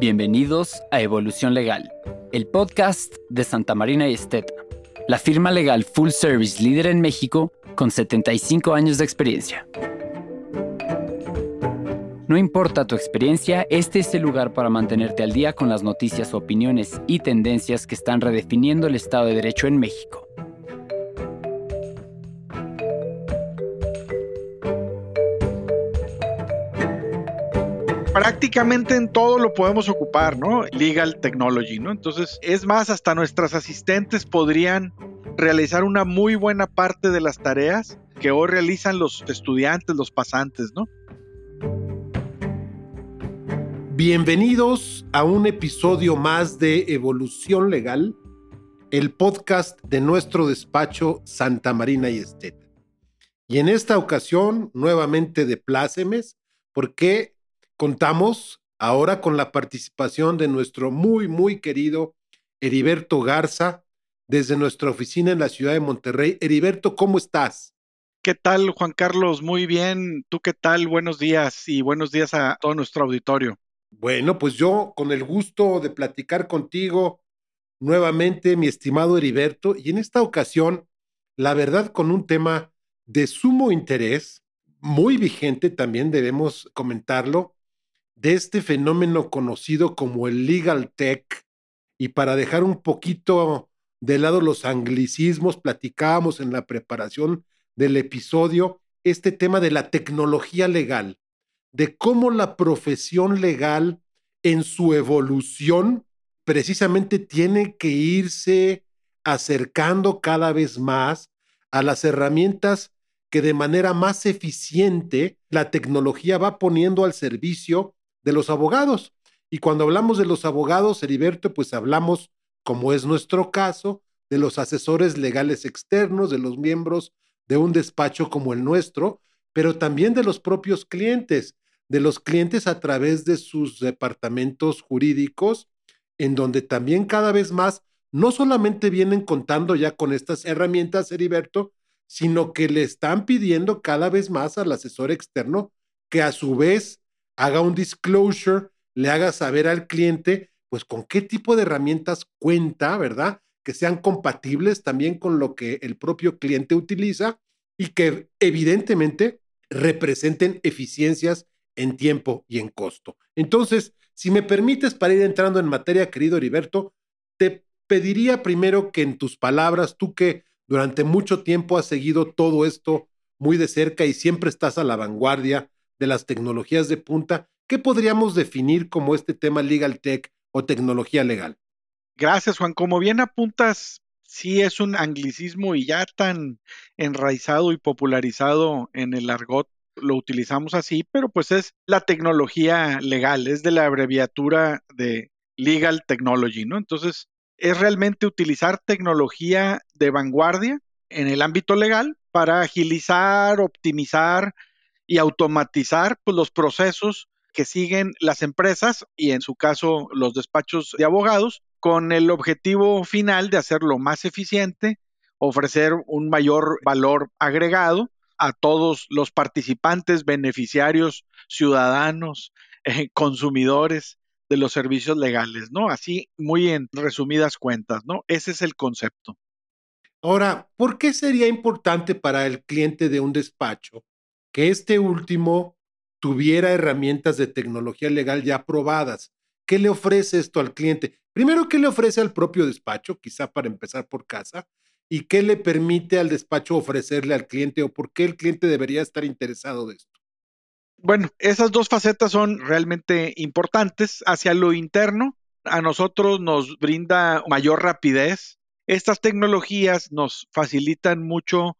Bienvenidos a Evolución Legal, el podcast de Santa Marina y Esteta, la firma legal full service líder en México con 75 años de experiencia. No importa tu experiencia, este es el lugar para mantenerte al día con las noticias, opiniones y tendencias que están redefiniendo el Estado de Derecho en México. Prácticamente en todo lo podemos ocupar, ¿no? Legal technology, ¿no? Entonces, es más, hasta nuestras asistentes podrían realizar una muy buena parte de las tareas que hoy realizan los estudiantes, los pasantes, ¿no? Bienvenidos a un episodio más de Evolución Legal, el podcast de nuestro despacho Santa Marina y Esteta. Y en esta ocasión, nuevamente de plácemes, porque Contamos ahora con la participación de nuestro muy, muy querido Heriberto Garza desde nuestra oficina en la ciudad de Monterrey. Heriberto, ¿cómo estás? ¿Qué tal, Juan Carlos? Muy bien. ¿Tú qué tal? Buenos días y buenos días a todo nuestro auditorio. Bueno, pues yo con el gusto de platicar contigo nuevamente, mi estimado Heriberto, y en esta ocasión, la verdad, con un tema de sumo interés, muy vigente, también debemos comentarlo, de este fenómeno conocido como el legal tech. Y para dejar un poquito de lado los anglicismos, platicábamos en la preparación del episodio este tema de la tecnología legal, de cómo la profesión legal en su evolución precisamente tiene que irse acercando cada vez más a las herramientas que de manera más eficiente la tecnología va poniendo al servicio de los abogados. Y cuando hablamos de los abogados, Heriberto, pues hablamos, como es nuestro caso, de los asesores legales externos, de los miembros de un despacho como el nuestro, pero también de los propios clientes, de los clientes a través de sus departamentos jurídicos, en donde también cada vez más no solamente vienen contando ya con estas herramientas, Heriberto, sino que le están pidiendo cada vez más al asesor externo que a su vez haga un disclosure, le haga saber al cliente, pues con qué tipo de herramientas cuenta, ¿verdad? Que sean compatibles también con lo que el propio cliente utiliza y que evidentemente representen eficiencias en tiempo y en costo. Entonces, si me permites para ir entrando en materia, querido Heriberto, te pediría primero que en tus palabras, tú que durante mucho tiempo has seguido todo esto muy de cerca y siempre estás a la vanguardia de las tecnologías de punta, ¿qué podríamos definir como este tema legal tech o tecnología legal? Gracias, Juan. Como bien apuntas, sí es un anglicismo y ya tan enraizado y popularizado en el argot, lo utilizamos así, pero pues es la tecnología legal, es de la abreviatura de Legal Technology, ¿no? Entonces, es realmente utilizar tecnología de vanguardia en el ámbito legal para agilizar, optimizar y automatizar pues, los procesos que siguen las empresas y en su caso los despachos de abogados con el objetivo final de hacerlo más eficiente, ofrecer un mayor valor agregado a todos los participantes, beneficiarios, ciudadanos, eh, consumidores de los servicios legales, ¿no? Así, muy en resumidas cuentas, ¿no? Ese es el concepto. Ahora, ¿por qué sería importante para el cliente de un despacho que este último tuviera herramientas de tecnología legal ya aprobadas. ¿Qué le ofrece esto al cliente? Primero, ¿qué le ofrece al propio despacho? Quizá para empezar por casa. ¿Y qué le permite al despacho ofrecerle al cliente o por qué el cliente debería estar interesado de esto? Bueno, esas dos facetas son realmente importantes. Hacia lo interno, a nosotros nos brinda mayor rapidez. Estas tecnologías nos facilitan mucho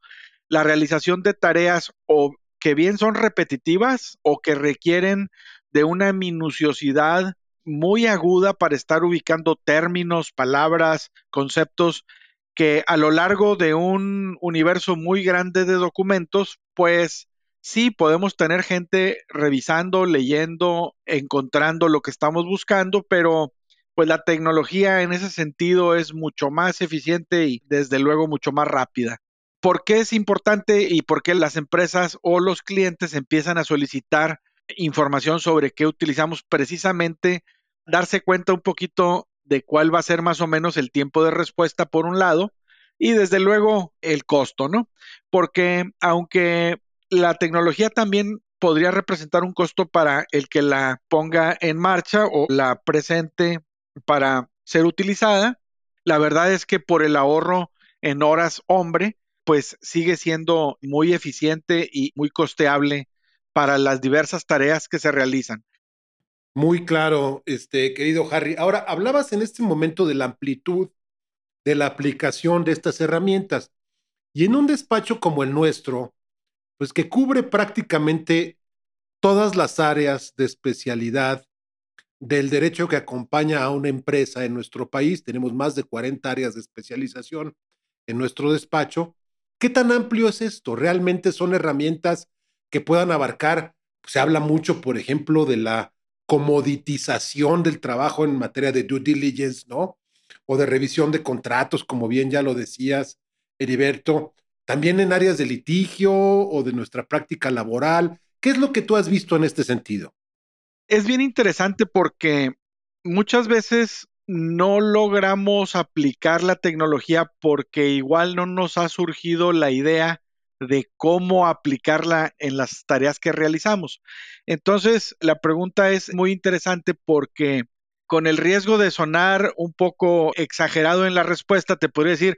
la realización de tareas o que bien son repetitivas o que requieren de una minuciosidad muy aguda para estar ubicando términos, palabras, conceptos que a lo largo de un universo muy grande de documentos, pues sí podemos tener gente revisando, leyendo, encontrando lo que estamos buscando, pero pues la tecnología en ese sentido es mucho más eficiente y desde luego mucho más rápida. ¿Por qué es importante y por qué las empresas o los clientes empiezan a solicitar información sobre qué utilizamos precisamente darse cuenta un poquito de cuál va a ser más o menos el tiempo de respuesta por un lado y desde luego el costo, ¿no? Porque aunque la tecnología también podría representar un costo para el que la ponga en marcha o la presente para ser utilizada, la verdad es que por el ahorro en horas hombre, pues sigue siendo muy eficiente y muy costeable para las diversas tareas que se realizan. Muy claro, este querido Harry. Ahora, hablabas en este momento de la amplitud de la aplicación de estas herramientas. Y en un despacho como el nuestro, pues que cubre prácticamente todas las áreas de especialidad del derecho que acompaña a una empresa en nuestro país, tenemos más de 40 áreas de especialización en nuestro despacho. ¿Qué tan amplio es esto? ¿Realmente son herramientas que puedan abarcar? Se habla mucho, por ejemplo, de la comoditización del trabajo en materia de due diligence, ¿no? o de revisión de contratos, como bien ya lo decías, Heriberto, también en áreas de litigio o de nuestra práctica laboral. ¿Qué es lo que tú has visto en este sentido? Es bien interesante porque muchas veces no logramos aplicar la tecnología porque igual no nos ha surgido la idea de cómo aplicarla en las tareas que realizamos. Entonces, la pregunta es muy interesante porque con el riesgo de sonar un poco exagerado en la respuesta, te podría decir,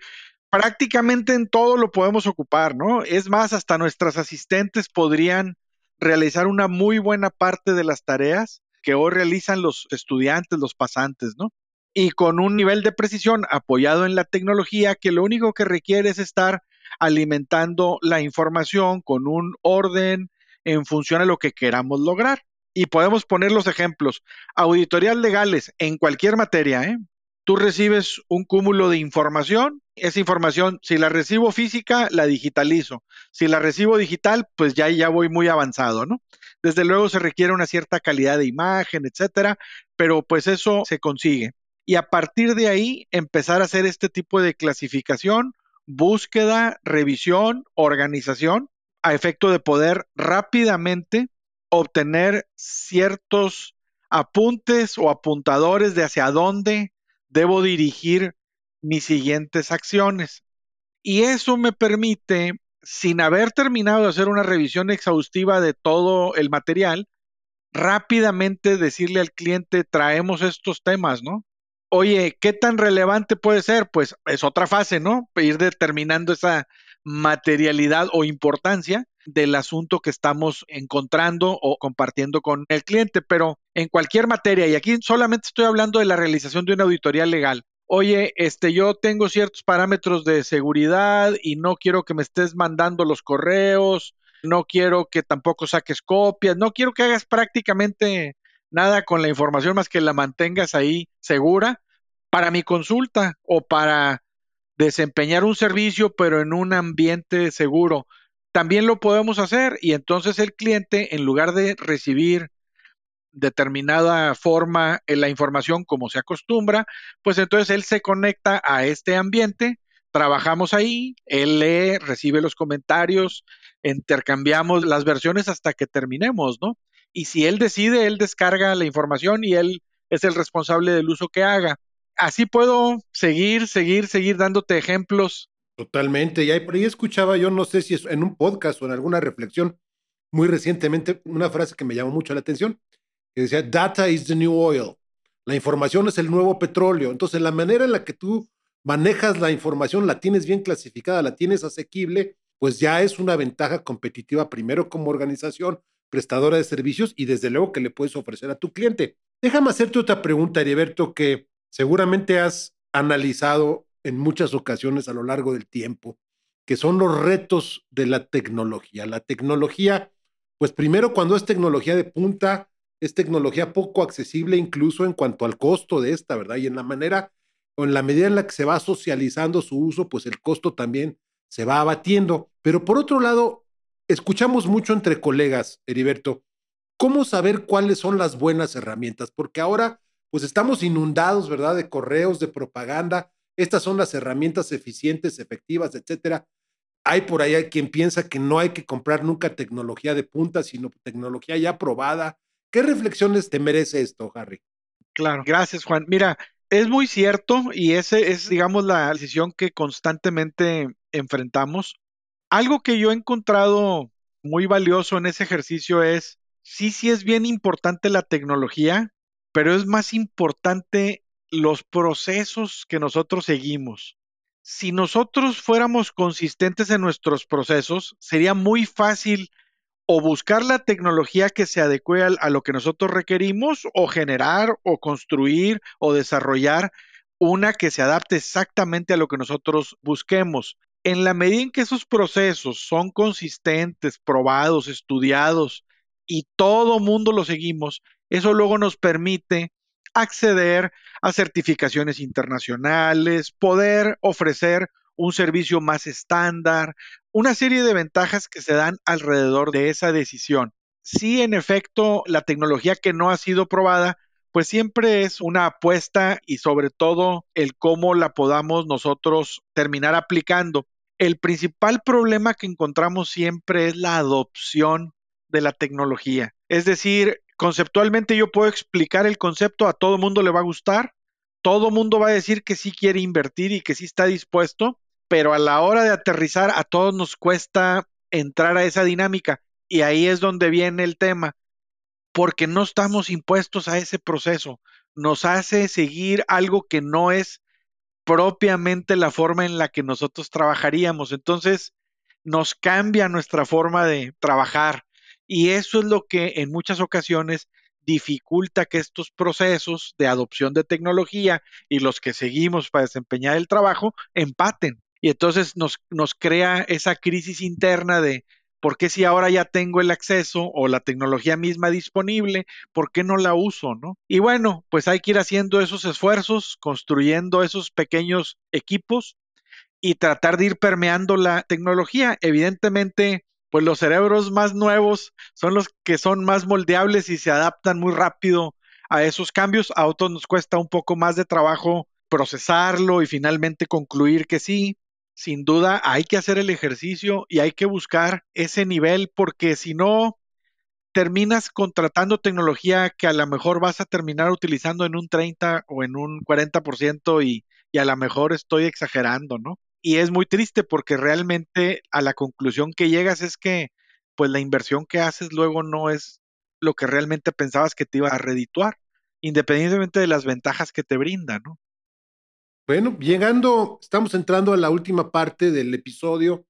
prácticamente en todo lo podemos ocupar, ¿no? Es más, hasta nuestras asistentes podrían realizar una muy buena parte de las tareas que hoy realizan los estudiantes, los pasantes, ¿no? Y con un nivel de precisión apoyado en la tecnología que lo único que requiere es estar alimentando la información con un orden en función a lo que queramos lograr y podemos poner los ejemplos. Auditorías legales en cualquier materia, ¿eh? Tú recibes un cúmulo de información, esa información, si la recibo física, la digitalizo. Si la recibo digital, pues ya, ya voy muy avanzado, ¿no? Desde luego se requiere una cierta calidad de imagen, etcétera, pero pues eso se consigue. Y a partir de ahí, empezar a hacer este tipo de clasificación, búsqueda, revisión, organización, a efecto de poder rápidamente obtener ciertos apuntes o apuntadores de hacia dónde debo dirigir mis siguientes acciones. Y eso me permite, sin haber terminado de hacer una revisión exhaustiva de todo el material, rápidamente decirle al cliente, traemos estos temas, ¿no? Oye, ¿qué tan relevante puede ser? Pues es otra fase, ¿no? Ir determinando esa materialidad o importancia del asunto que estamos encontrando o compartiendo con el cliente, pero en cualquier materia, y aquí solamente estoy hablando de la realización de una auditoría legal. Oye, este, yo tengo ciertos parámetros de seguridad y no quiero que me estés mandando los correos, no quiero que tampoco saques copias, no quiero que hagas prácticamente nada con la información más que la mantengas ahí segura para mi consulta o para desempeñar un servicio, pero en un ambiente seguro también lo podemos hacer y entonces el cliente, en lugar de recibir determinada forma en la información como se acostumbra, pues entonces él se conecta a este ambiente, trabajamos ahí, él lee, recibe los comentarios, intercambiamos las versiones hasta que terminemos, ¿no? Y si él decide, él descarga la información y él es el responsable del uso que haga. Así puedo seguir, seguir, seguir dándote ejemplos Totalmente. Y ahí, por ahí escuchaba yo, no sé si es en un podcast o en alguna reflexión muy recientemente, una frase que me llamó mucho la atención, que decía, data is the new oil. La información es el nuevo petróleo. Entonces, la manera en la que tú manejas la información, la tienes bien clasificada, la tienes asequible, pues ya es una ventaja competitiva primero como organización prestadora de servicios y desde luego que le puedes ofrecer a tu cliente. Déjame hacerte otra pregunta, Heriberto, que seguramente has analizado en muchas ocasiones a lo largo del tiempo, que son los retos de la tecnología. La tecnología, pues primero cuando es tecnología de punta, es tecnología poco accesible incluso en cuanto al costo de esta, ¿verdad? Y en la manera o en la medida en la que se va socializando su uso, pues el costo también se va abatiendo. Pero por otro lado, escuchamos mucho entre colegas, Heriberto, cómo saber cuáles son las buenas herramientas, porque ahora pues estamos inundados, ¿verdad? De correos, de propaganda, estas son las herramientas eficientes, efectivas, etcétera. Hay por ahí quien piensa que no hay que comprar nunca tecnología de punta, sino tecnología ya probada. ¿Qué reflexiones te merece esto, Harry? Claro, gracias Juan. Mira, es muy cierto y ese es, digamos, la decisión que constantemente enfrentamos. Algo que yo he encontrado muy valioso en ese ejercicio es, sí, sí es bien importante la tecnología, pero es más importante los procesos que nosotros seguimos. Si nosotros fuéramos consistentes en nuestros procesos, sería muy fácil o buscar la tecnología que se adecue a, lo que nosotros requerimos o generar o construir o desarrollar una que se adapte exactamente a lo que nosotros busquemos. En la medida en que esos procesos son consistentes, probados, estudiados y todo mundo lo seguimos, eso luego nos permite acceder a certificaciones internacionales, poder ofrecer un servicio más estándar, una serie de ventajas que se dan alrededor de esa decisión. Si en efecto, la tecnología que no ha sido probada, pues siempre es una apuesta y sobre todo el cómo la podamos nosotros terminar aplicando. El principal problema que encontramos siempre es la adopción de la tecnología. Es decir, conceptualmente yo puedo explicar el concepto, a todo mundo le va a gustar, todo mundo va a decir que sí quiere invertir y que sí está dispuesto, pero a la hora de aterrizar a todos nos cuesta entrar a esa dinámica y ahí es donde viene el tema, porque no estamos impuestos a ese proceso, nos hace seguir algo que no es propiamente la forma en la que nosotros trabajaríamos, entonces nos cambia nuestra forma de trabajar. Y eso es lo que en muchas ocasiones dificulta que estos procesos de adopción de tecnología y los que seguimos para desempeñar el trabajo empaten. Y entonces nos, nos crea esa crisis interna de ¿por qué si ahora ya tengo el acceso o la tecnología misma disponible, por qué no la uso, no? Y bueno, pues hay que ir haciendo esos esfuerzos, construyendo esos pequeños equipos y tratar de ir permeando la tecnología. Evidentemente, pues los cerebros más nuevos son los que son más moldeables y se adaptan muy rápido a esos cambios. A otros nos cuesta un poco más de trabajo procesarlo y finalmente concluir que sí sin duda hay que hacer el ejercicio y hay que buscar ese nivel porque si no, terminas contratando tecnología que a lo mejor vas a terminar utilizando en un 30 o en un 40% y, y a lo mejor estoy exagerando, ¿no? Y es muy triste porque realmente a la conclusión que llegas es que pues la inversión que haces luego no es lo que realmente pensabas que te iba a redituar, independientemente de las ventajas que te brinda, ¿no? Bueno, llegando, estamos entrando a la última parte del episodio.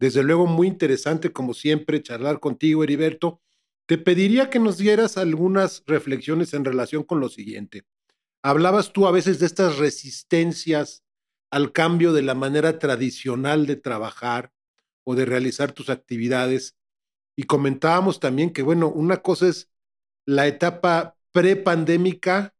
Desde luego, muy interesante, como siempre, charlar contigo, Heriberto. Te pediría que nos dieras algunas reflexiones en relación con lo siguiente. Hablabas tú a veces de estas resistencias al cambio de la manera tradicional de trabajar o de realizar tus actividades. Y comentábamos también que, bueno, una cosa es la etapa prepandémica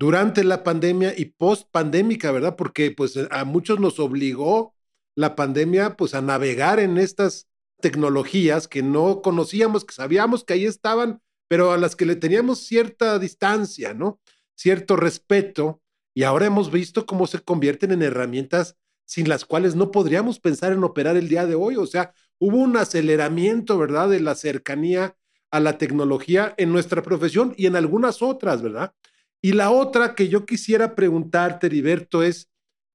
durante la pandemia y post pandémica, ¿verdad? Porque pues a muchos nos obligó la pandemia pues a navegar en estas tecnologías que no conocíamos, que sabíamos que ahí estaban, pero a las que le teníamos cierta distancia, ¿no? Cierto respeto y ahora hemos visto cómo se convierten en herramientas sin las cuales no podríamos pensar en operar el día de hoy. O sea, hubo un aceleramiento, ¿verdad?, de la cercanía a la tecnología en nuestra profesión y en algunas otras, ¿verdad? Y la otra que yo quisiera preguntarte, Heriberto, es,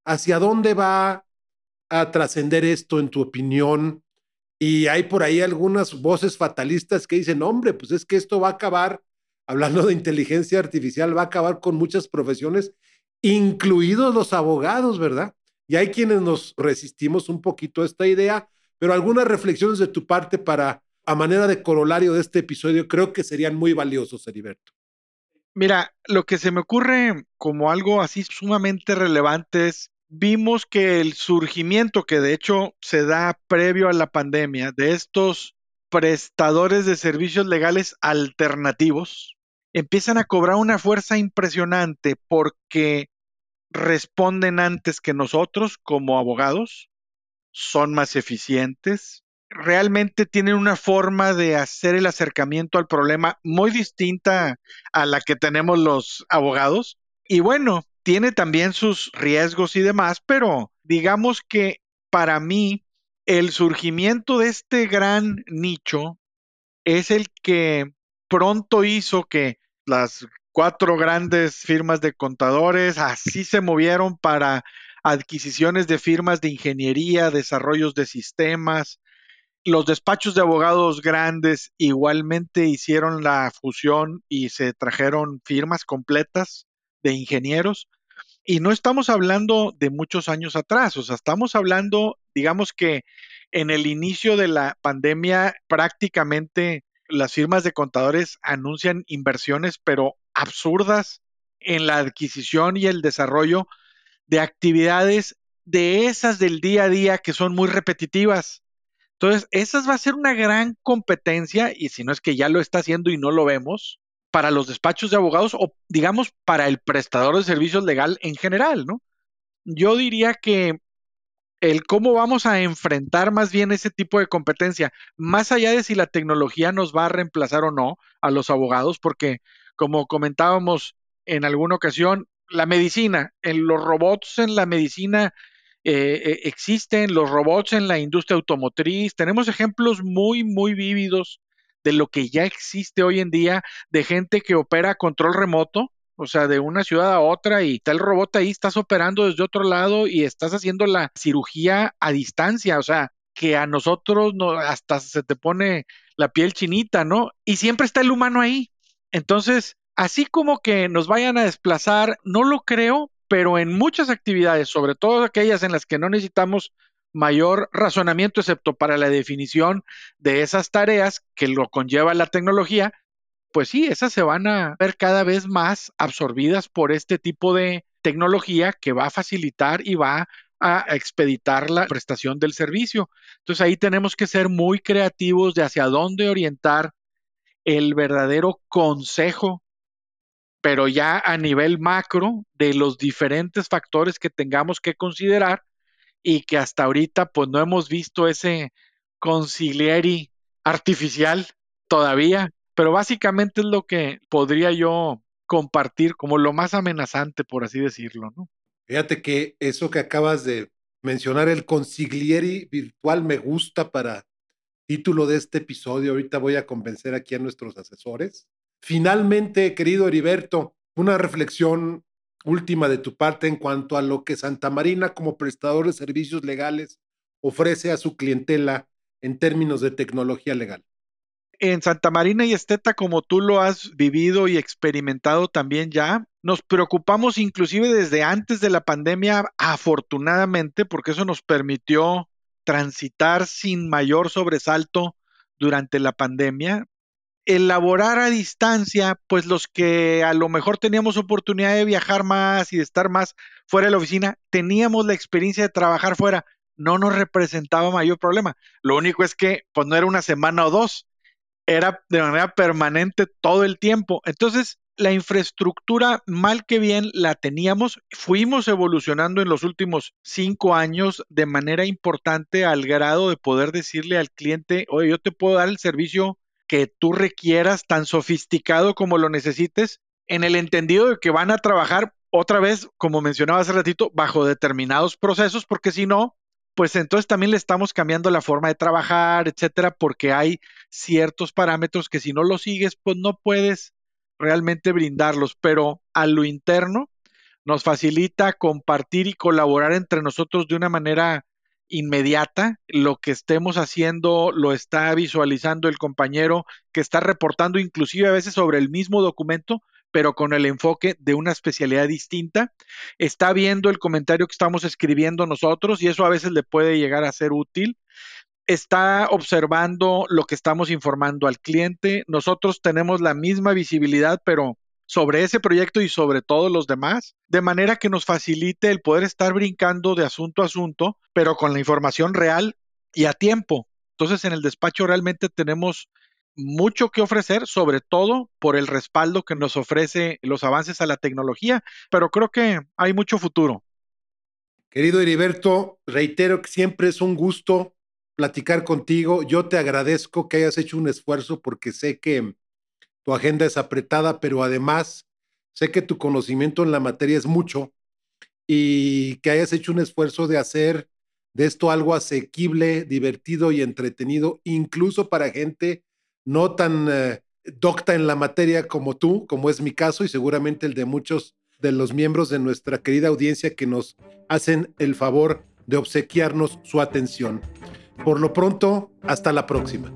¿hacia dónde va a trascender esto en tu opinión? Y hay por ahí algunas voces fatalistas que dicen, hombre, pues es que esto va a acabar, hablando de inteligencia artificial, va a acabar con muchas profesiones, incluidos los abogados, ¿verdad? Y hay quienes nos resistimos un poquito a esta idea, pero algunas reflexiones de tu parte para, a manera de corolario de este episodio, creo que serían muy valiosos, Heriberto. Mira, lo que se me ocurre como algo así sumamente relevante es, vimos que el surgimiento, que de hecho se da previo a la pandemia, de estos prestadores de servicios legales alternativos, empiezan a cobrar una fuerza impresionante porque responden antes que nosotros como abogados, son más eficientes, realmente tienen una forma de hacer el acercamiento al problema muy distinta a la que tenemos los abogados. Y bueno, tiene también sus riesgos y demás, pero digamos que para mí el surgimiento de este gran nicho es el que pronto hizo que las cuatro grandes firmas de contadores, así se movieron para adquisiciones de firmas de ingeniería, desarrollos de sistemas. Los despachos de abogados grandes igualmente hicieron la fusión y se trajeron firmas completas de ingenieros. Y no estamos hablando de muchos años atrás, o sea, estamos hablando, digamos que en el inicio de la pandemia prácticamente las firmas de contadores anuncian inversiones, pero absurdas en la adquisición y el desarrollo de actividades de esas del día a día que son muy repetitivas. Entonces, esas va a ser una gran competencia, y si no es que ya lo está haciendo y no lo vemos, para los despachos de abogados o, digamos, para el prestador de servicios legal en general, ¿no? Yo diría que el cómo vamos a enfrentar más bien ese tipo de competencia, más allá de si la tecnología nos va a reemplazar o no a los abogados, porque como comentábamos en alguna ocasión, la medicina, en los robots en la medicina eh, eh, existen, los robots en la industria automotriz, tenemos ejemplos muy, muy vívidos de lo que ya existe hoy en día, de gente que opera control remoto, o sea, de una ciudad a otra y el robot ahí, estás operando desde otro lado y estás haciendo la cirugía a distancia, o sea, que a nosotros no, hasta se te pone la piel chinita, ¿no? Y siempre está el humano ahí. Entonces, así como que nos vayan a desplazar, no lo creo, pero en muchas actividades, sobre todo aquellas en las que no necesitamos mayor razonamiento, excepto para la definición de esas tareas que lo conlleva la tecnología, pues sí, esas se van a ver cada vez más absorbidas por este tipo de tecnología que va a facilitar y va a expeditar la prestación del servicio. Entonces ahí tenemos que ser muy creativos de hacia dónde orientar el verdadero consejo, pero ya a nivel macro de los diferentes factores que tengamos que considerar y que hasta ahorita pues no hemos visto ese concilieri artificial todavía, pero básicamente es lo que podría yo compartir como lo más amenazante, por así decirlo, ¿no? Fíjate que eso que acabas de mencionar, el consiglieri virtual, me gusta para título de este episodio. Ahorita voy a convencer aquí a nuestros asesores. Finalmente, querido Heriberto, una reflexión última de tu parte en cuanto a lo que Santa Marina como prestador de servicios legales ofrece a su clientela en términos de tecnología legal. En Santa Marina y Esteta, como tú lo has vivido y experimentado también ya, nos preocupamos inclusive desde antes de la pandemia, afortunadamente, porque eso nos permitió transitar sin mayor sobresalto durante la pandemia. Elaborar a distancia, pues los que a lo mejor teníamos oportunidad de viajar más y de estar más fuera de la oficina, teníamos la experiencia de trabajar fuera, no nos representaba mayor problema. Lo único es que, pues no era una semana o dos, era de manera permanente todo el tiempo. Entonces, la infraestructura, mal que bien, la teníamos. Fuimos evolucionando en los últimos cinco años de manera importante al grado de poder decirle al cliente, oye, yo te puedo dar el servicio que tú requieras, tan sofisticado como lo necesites, en el entendido de que van a trabajar otra vez, como mencionaba hace ratito, bajo determinados procesos, porque si no, pues entonces también le estamos cambiando la forma de trabajar, etcétera, porque hay ciertos parámetros que si no los sigues, pues no puedes realmente brindarlos, pero a lo interno nos facilita compartir y colaborar entre nosotros de una manera inmediata. Lo que estemos haciendo lo está visualizando el compañero que está reportando inclusive a veces sobre el mismo documento, pero con el enfoque de una especialidad distinta. Está viendo el comentario que estamos escribiendo nosotros y eso a veces le puede llegar a ser útil está observando lo que estamos informando al cliente. Nosotros tenemos la misma visibilidad, pero sobre ese proyecto y sobre todos los demás, de manera que nos facilite el poder estar brincando de asunto a asunto, pero con la información real y a tiempo. Entonces, en el despacho realmente tenemos mucho que ofrecer, sobre todo por el respaldo que nos ofrece los avances a la tecnología, pero creo que hay mucho futuro. Querido Heriberto, reitero que siempre es un gusto platicar contigo. Yo te agradezco que hayas hecho un esfuerzo porque sé que tu agenda es apretada, pero además sé que tu conocimiento en la materia es mucho y que hayas hecho un esfuerzo de hacer de esto algo asequible, divertido y entretenido, incluso para gente no tan eh, docta en la materia como tú, como es mi caso y seguramente el de muchos de los miembros de nuestra querida audiencia que nos hacen el favor de obsequiarnos su atención. Por lo pronto, hasta la próxima.